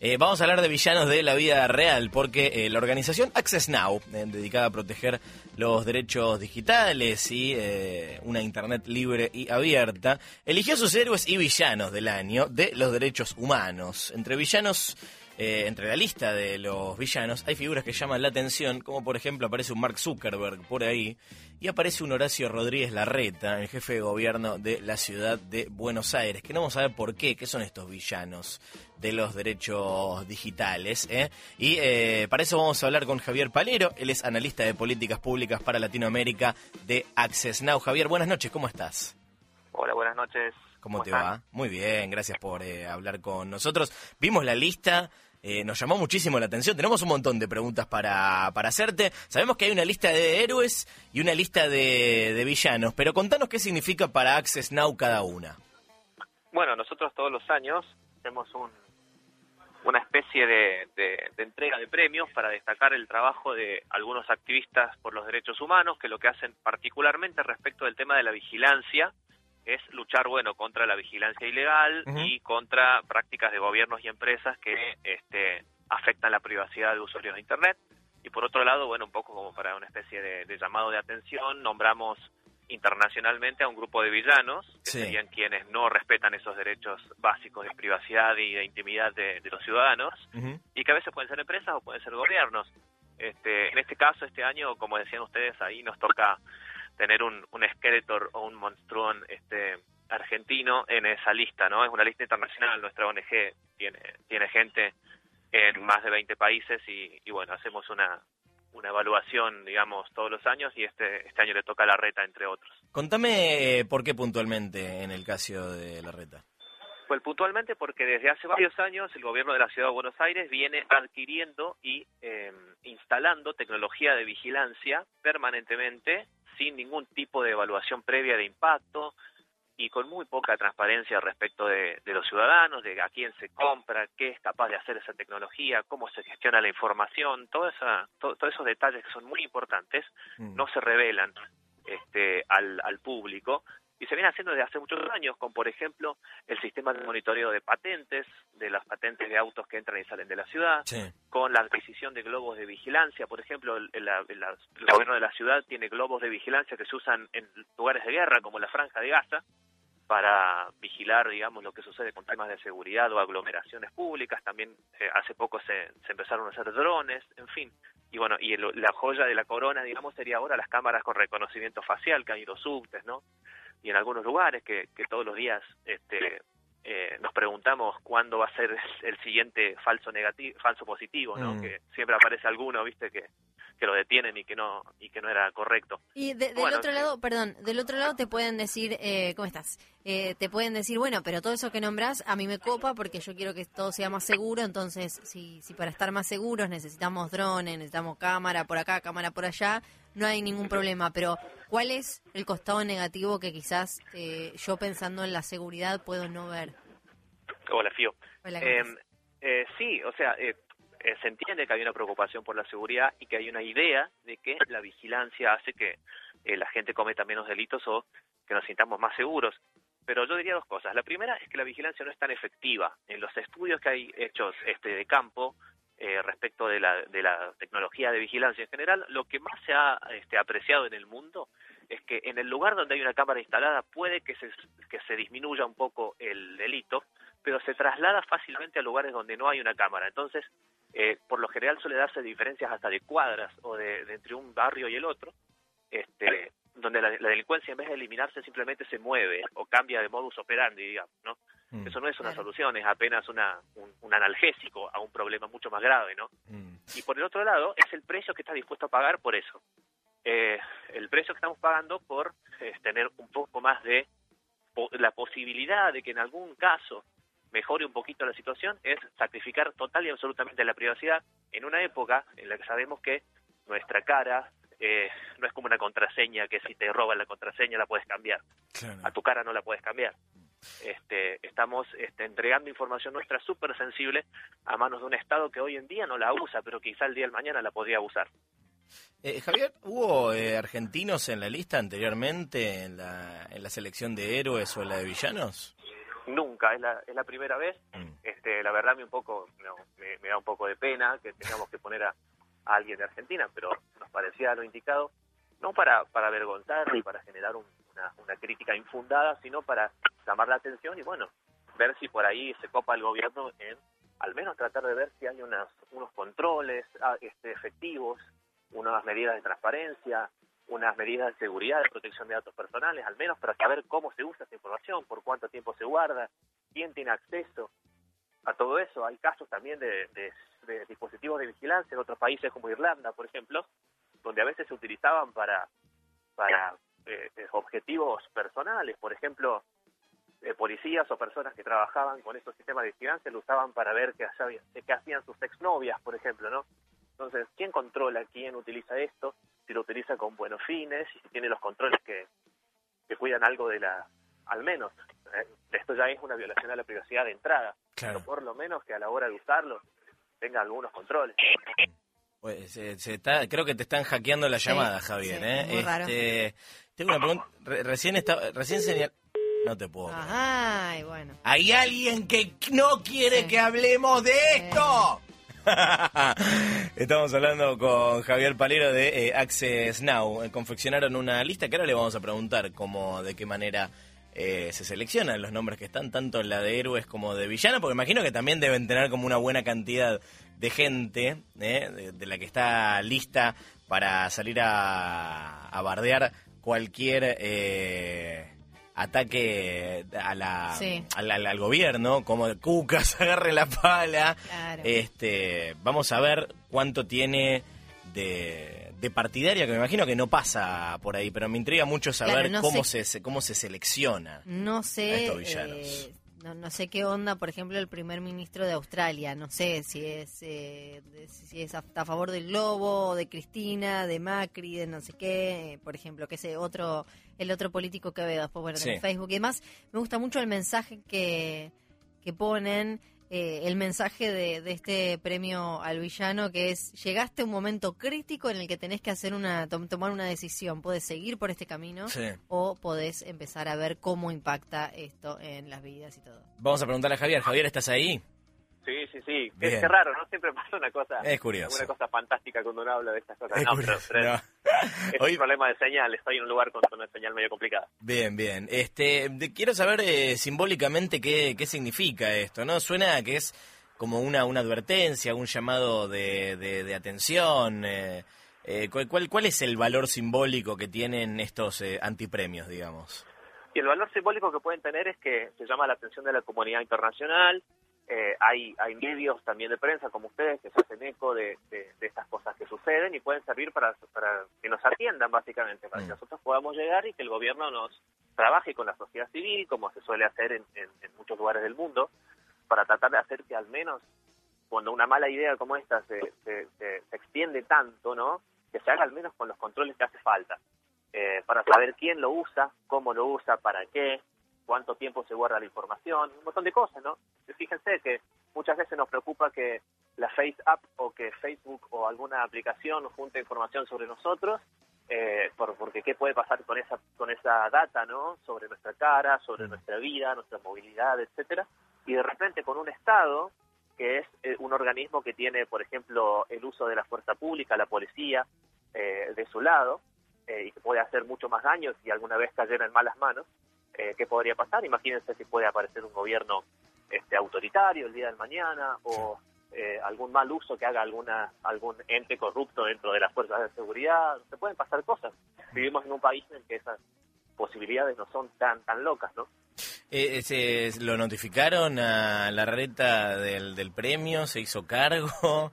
Eh, vamos a hablar de villanos de la vida real, porque eh, la organización Access Now, eh, dedicada a proteger los derechos digitales y una Internet libre y abierta, eligió sus héroes y villanos del año de los derechos humanos. Entre villanos eh, entre la lista de los villanos hay figuras que llaman la atención, como por ejemplo aparece un Mark Zuckerberg por ahí y aparece un Horacio Rodríguez Larreta, el jefe de gobierno de la ciudad de Buenos Aires, que no vamos a ver por qué, qué son estos villanos de los derechos digitales. Eh? Y eh, para eso vamos a hablar con Javier Palero, él es analista de políticas públicas para Latinoamérica de Access Now. Javier, buenas noches, ¿cómo estás? Hola, buenas noches. ¿Cómo, te va? Muy bien, gracias por hablar con nosotros. Vimos la lista eh, nos llamó muchísimo la atención. Tenemos un montón de preguntas para, para hacerte. Sabemos que hay una lista de héroes y una lista de, villanos, pero contanos qué significa para Access Now cada una. Bueno, nosotros todos los años hacemos un, una especie de, de, entrega de premios para destacar el trabajo de algunos activistas por los derechos humanos, que lo que hacen particularmente respecto del tema de la vigilancia es luchar, bueno, contra la vigilancia ilegal y contra prácticas de gobiernos y empresas que este, afectan la privacidad de usuarios de Internet. Y por otro lado, bueno, un poco como para una especie de, llamado de atención, nombramos internacionalmente a un grupo de villanos, que serían quienes no respetan esos derechos básicos de privacidad y de intimidad de, los ciudadanos, y que a veces pueden ser empresas o pueden ser gobiernos. Este, en este caso, este año, como decían ustedes, ahí nos toca tener un, un Skeletor o un monstruón este, argentino en esa lista, ¿no? Es una lista internacional, nuestra ONG tiene, tiene gente en más de 20 países y, bueno, hacemos una, una evaluación, digamos, todos los años y este, este año le toca a la reta, entre otros. Contame eh, por qué puntualmente en el caso de la reta. Pues puntualmente porque desde hace varios años el gobierno de la Ciudad de Buenos Aires viene adquiriendo y eh, instalando tecnología de vigilancia permanentemente sin ningún tipo de evaluación previa de impacto y con muy poca transparencia respecto de, los ciudadanos, de a quién se compra, qué es capaz de hacer esa tecnología, cómo se gestiona la información, todo esa, todos esos detalles que son muy importantes mm. no se revelan este, al, al público y se viene haciendo desde hace muchos años, con por ejemplo el sistema de monitoreo de patentes, de las patentes de autos que entran y salen de la ciudad, con la adquisición de globos de vigilancia, por ejemplo, el, gobierno de la ciudad tiene globos de vigilancia que se usan en lugares de guerra como la Franja de Gaza para vigilar, digamos, lo que sucede con temas de seguridad o aglomeraciones públicas. También eh, hace poco se, se empezaron a hacer drones, en fin. Y bueno, y la joya de la corona, digamos, sería ahora las cámaras con reconocimiento facial que han ido subtes, ¿no? Y en algunos lugares que, que todos los días este, eh, nos preguntamos cuándo va a ser el siguiente falso negativo, falso positivo, ¿no? Mm. Que siempre aparece alguno, viste, que, que lo detienen y que no y que no era correcto. Y del otro lado, perdón, del otro lado te pueden decir, eh, ¿cómo estás? Eh, te pueden decir, bueno, pero todo eso que nombras a mí me copa porque yo quiero que todo sea más seguro, entonces si, si para estar más seguros necesitamos drones, necesitamos cámara por acá, cámara por allá, no hay ningún problema, pero ¿cuál es el costado negativo que quizás eh, yo pensando en la seguridad puedo no ver? Hola, Fío. Em, eh, sí, o sea, eh, se entiende que hay una preocupación por la seguridad y que hay una idea de que la vigilancia hace que la gente cometa menos delitos o que nos sintamos más seguros. Pero yo diría dos cosas. La primera es que la vigilancia no es tan efectiva. En los estudios que hay hechos este, de campo, eh, respecto de la, de la tecnología de vigilancia en general, lo que más se ha este, apreciado en el mundo es que en el lugar donde hay una cámara instalada puede que se disminuya un poco el delito, pero se traslada fácilmente a lugares donde no hay una cámara. Entonces, eh, por lo general suele darse diferencias hasta de cuadras o de, entre un barrio y el otro, este, donde la, la, delincuencia en vez de eliminarse simplemente se mueve o cambia de modus operandi, digamos, ¿no? Mm. Eso no es una solución, es apenas una, un, analgésico a un problema mucho más grave, ¿no? Mm. Y por el otro lado, es el precio que está dispuesto a pagar por eso. Eh, el precio que estamos pagando por eh, tener un poco más de la posibilidad de que en algún caso mejore un poquito la situación es sacrificar total y absolutamente la privacidad en una época en la que sabemos que nuestra cara eh, no es como una contraseña que si te roban la contraseña la puedes cambiar. A tu cara no la puedes cambiar este, estamos este, entregando información nuestra súper sensible a manos de un Estado que hoy en día no la usa, pero quizá el día de mañana la podría usar. Eh, Javier, ¿hubo eh, argentinos en la lista anteriormente, en la, en la selección de héroes o en la de villanos? Nunca, es la, es la primera vez. Mm. Este, la verdad me un poco me, da un poco de pena que tengamos que poner a, alguien de Argentina, pero nos parecía lo indicado, no para, para avergonzar ni para generar una, una crítica infundada, sino para llamar la atención y bueno, ver si por ahí se copa el gobierno en al menos tratar de ver si hay unas, unos controles ah, este, efectivos, unas medidas de transparencia, unas medidas de seguridad, de protección de datos personales, al menos para saber cómo se usa esa información, por cuánto tiempo se guarda, quién tiene acceso a todo eso. Hay casos también de, dispositivos de vigilancia en otros países como Irlanda, por ejemplo, donde a veces se utilizaban para, para eh, objetivos personales. Por ejemplo, eh, policías o personas que trabajaban con estos sistemas de vigilancia lo usaban para ver qué hacían sus exnovias, por ejemplo, ¿no? Entonces, ¿quién controla quién utiliza esto? Si lo utiliza con buenos fines y si tiene los controles que, que cuidan algo de la... Al menos, eh, esto ya es una violación a la privacidad de entrada. Pero por lo menos que a la hora de usarlo tenga algunos controles. Pues, se, está, creo que te están hackeando la llamada, Javier. ¿eh? este, tengo una pregunta. recién, está, recién señal, no te puedo. Ay, bueno. Hay alguien que no quiere que hablemos de esto. Estamos hablando con Javier Palero de eh, Access Now. Eh, confeccionaron una lista que ahora le vamos a preguntar cómo, de qué manera eh, se seleccionan los nombres que están, tanto la de héroes como de villanos, porque imagino que también deben tener como una buena cantidad de gente de, la que está lista para salir a, a bardear cualquier ataque a la, al, gobierno, como Cucas agarre la pala. Este, vamos a ver cuánto tiene de, de, partidaria, que me imagino que no pasa por ahí, pero me intriga mucho saber cómo, se, cómo se selecciona no sé, estos villanos. Eh, no, no sé qué onda, por ejemplo, el primer ministro de Australia. No sé si es eh, si es a, favor del Lobo, de Cristina, de Macri, de no sé qué. Eh, por ejemplo, que ese otro, el otro político que veo después bueno, en Facebook y demás. Me gusta mucho el mensaje que, que ponen eh, el mensaje de, este premio al villano, que es, llegaste a un momento crítico en el que tenés que hacer una tomar una decisión. Puedes seguir por este camino o podés empezar a ver cómo impacta esto en las vidas y todo. Vamos a preguntarle a Javier. Javier, ¿estás ahí? Sí, sí, sí. Es, raro, ¿no? Siempre pasa una cosa. Es curioso. Una cosa fantástica cuando uno habla de estas cosas. Es no, pero, es un problema de señal. Estoy en un lugar con una señal medio complicada. Bien, bien. Este, quiero saber eh, simbólicamente qué, qué significa esto, ¿no? Suena que es como una, una advertencia, un llamado de, de, atención. Eh, eh, ¿cuál, ¿Cuál es el valor simbólico que tienen estos antipremios, digamos? Y el valor simbólico que pueden tener es que se llama la atención de la comunidad internacional, eh, hay, hay medios también de prensa como ustedes que se hacen eco de, de, estas cosas que suceden y pueden servir para, para que nos atiendan básicamente, para que mm. nosotros podamos llegar y que el gobierno nos trabaje con la sociedad civil, como se suele hacer en, en, muchos lugares del mundo, para tratar de hacer que al menos cuando una mala idea como esta se, se, se, extiende tanto, ¿no? que se haga al menos con los controles que hace falta, eh, para saber quién lo usa, cómo lo usa, para qué, cuánto tiempo se guarda la información, un montón de cosas, ¿no? Fíjense que muchas veces nos preocupa que la Face App o que Facebook o alguna aplicación junte información sobre nosotros, eh, por, porque qué puede pasar con esa con esa data, ¿no? Sobre nuestra cara, sobre mm. nuestra vida, nuestra movilidad, etcétera. Y de repente con un Estado que es eh, un organismo que tiene, por ejemplo, el uso de la fuerza pública, la policía, eh, de su lado, y que puede hacer mucho más daño si alguna vez cayera en malas manos, eh, qué podría pasar. Imagínense si puede aparecer un gobierno este, autoritario el día del mañana o eh, algún mal uso que haga alguna algún ente corrupto dentro de las fuerzas de seguridad. Se pueden pasar cosas. Vivimos en un país en que esas posibilidades no son tan tan locas, ¿no? Eh, ¿se, ¿Lo notificaron a la reta del, del premio? ¿Se hizo cargo?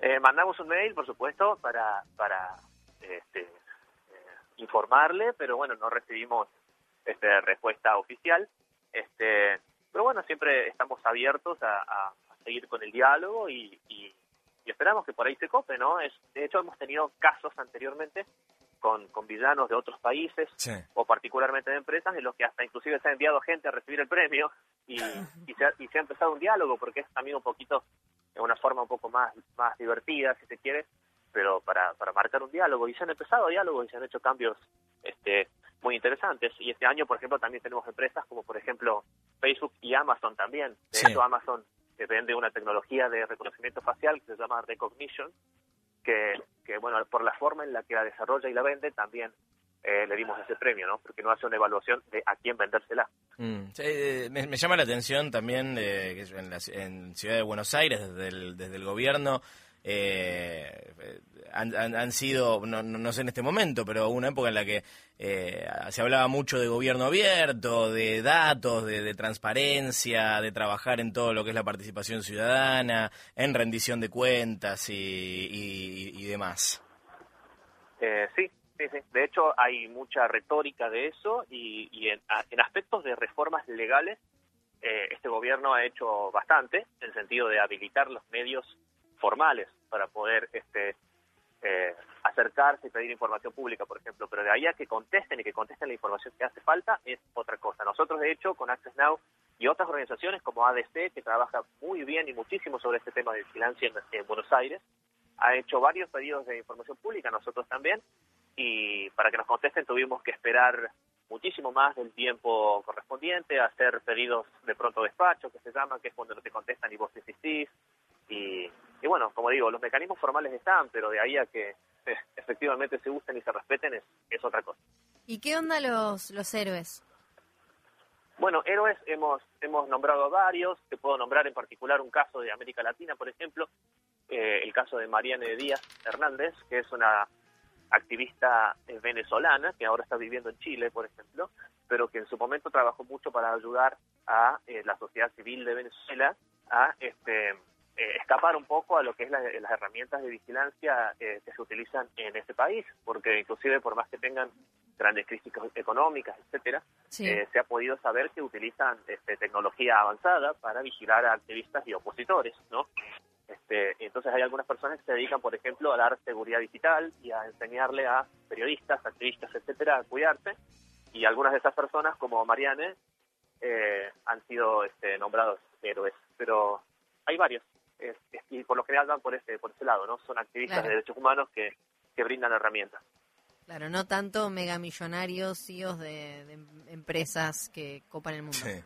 Eh, mandamos un mail, por supuesto, para, para este, informarle, pero bueno, no recibimos este, respuesta oficial. Este, pero bueno, siempre estamos abiertos a, seguir con el diálogo y, esperamos que por ahí se cope, ¿no? Es, de hecho, hemos tenido casos anteriormente con, con villanos de otros países o particularmente de empresas en los que hasta inclusive se ha enviado gente a recibir el premio y, se, ha, y se ha empezado un diálogo porque es también un poquito, de una forma un poco más, más divertida, si se quiere, pero para, para marcar un diálogo y se han empezado diálogos y se han hecho cambios este muy interesantes. Y este año, por ejemplo, también tenemos empresas como, por ejemplo, Facebook y Amazon también. De hecho, Amazon vende una tecnología de reconocimiento facial que se llama Recognition, que, que, bueno, por la forma en la que la desarrolla y la vende, también eh, le dimos ese premio, ¿no? Porque no hace una evaluación de a quién vendérsela. Mm, eh, me, llama la atención también eh, que en, la, en Ciudad de Buenos Aires, desde el, desde el gobierno, eh, han, sido, no, no, sé en este momento, pero una época en la que eh, se hablaba mucho de gobierno abierto, de datos, de, transparencia, de trabajar en todo lo que es la participación ciudadana, en rendición de cuentas y, demás. Eh, sí, sí. De hecho, hay mucha retórica de eso y, en, en, aspectos de reformas legales, eh, este gobierno ha hecho bastante en el sentido de habilitar los medios formales para poder este, eh, acercarse y pedir información pública, por ejemplo, pero de ahí a que contesten y que contesten la información que hace falta es otra cosa. Nosotros, de hecho, con Access Now y otras organizaciones como ADC, que trabaja muy bien y muchísimo sobre este tema de vigilancia en, Buenos Aires, ha hecho varios pedidos de información pública, nosotros también, y para que nos contesten tuvimos que esperar muchísimo más del tiempo correspondiente, hacer pedidos de pronto despacho, que se llama, que es cuando no te contestan y vos insistís, y, y bueno, como digo, los mecanismos formales están, pero de ahí a que eh, efectivamente se usen y se respeten es, es otra cosa. ¿Y qué onda los, los héroes? Bueno, héroes hemos, hemos nombrado varios, te puedo nombrar en particular un caso de América Latina, por ejemplo, eh, el caso de Mariane Díaz Hernández, que es una activista eh, venezolana que ahora está viviendo en Chile, por ejemplo, pero que en su momento trabajó mucho para ayudar a la sociedad civil de Venezuela a este eh, escapar un poco a lo que es las herramientas de vigilancia eh, que se utilizan en este país, porque inclusive por más que tengan grandes crisis económicas, etcétera, eh, se ha podido saber que utilizan este, tecnología avanzada para vigilar a activistas y opositores, ¿no? Este, entonces hay algunas personas que se dedican, por ejemplo, a dar seguridad digital y a enseñarle a periodistas, activistas, etcétera, a cuidarse. Y algunas de esas personas, como Mariane, han sido este, nombrados héroes. Pero hay varios y por lo general van por ese, por ese lado, ¿no? Son activistas de derechos humanos que, que brindan herramientas. Claro, no tanto megamillonarios, CEOs de, de empresas que copan el mundo. Sí.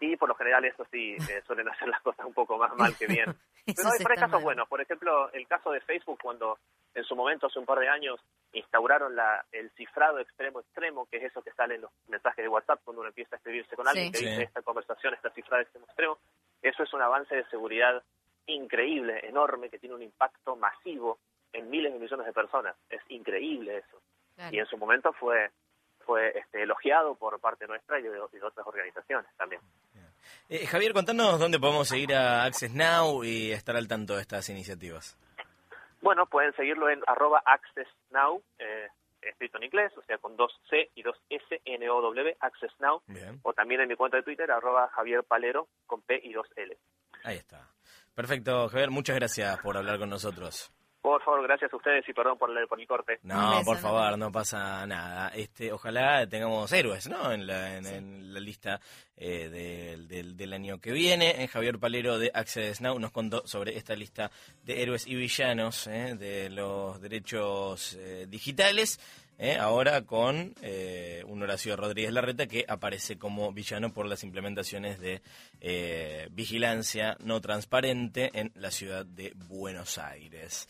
sí por lo general eso sí, eh, suelen hacer las cosas un poco más mal que bien. Pero hay, casos buenos. Por ejemplo, el caso de Facebook, cuando en su momento, hace un par de años, instauraron la, el cifrado extremo extremo, que es eso que sale en los mensajes de WhatsApp cuando uno empieza a escribirse con alguien, que dice esta conversación está cifrada extremo extremo. Eso es un avance de seguridad increíble, enorme, que tiene un impacto masivo en miles de millones de personas. Es increíble eso. Y en su momento fue fue este, elogiado por parte nuestra y de, otras organizaciones también. Eh, Javier, contanos dónde podemos seguir a Access Now y estar al tanto de estas iniciativas. Bueno, pueden seguirlo en arroba Access Now, eh, escrito en inglés, o sea, con dos C y dos S, N, O, W, Access Now. O también en mi cuenta de Twitter, arroba Javier Palero, con P y dos L. Ahí está. Perfecto, Javier, muchas gracias por hablar con nosotros. Por favor, gracias a ustedes y perdón por el, por el corte. No, por favor, no pasa nada. Este, ojalá tengamos héroes, ¿no? En la, en, la lista eh, del, del, año que viene. En Javier Palero de Access Now nos contó sobre esta lista de héroes y villanos eh, de los derechos eh, digitales. ¿Eh? ahora con eh, un Horacio Rodríguez Larreta que aparece como villano por las implementaciones de eh, vigilancia no transparente en la ciudad de Buenos Aires.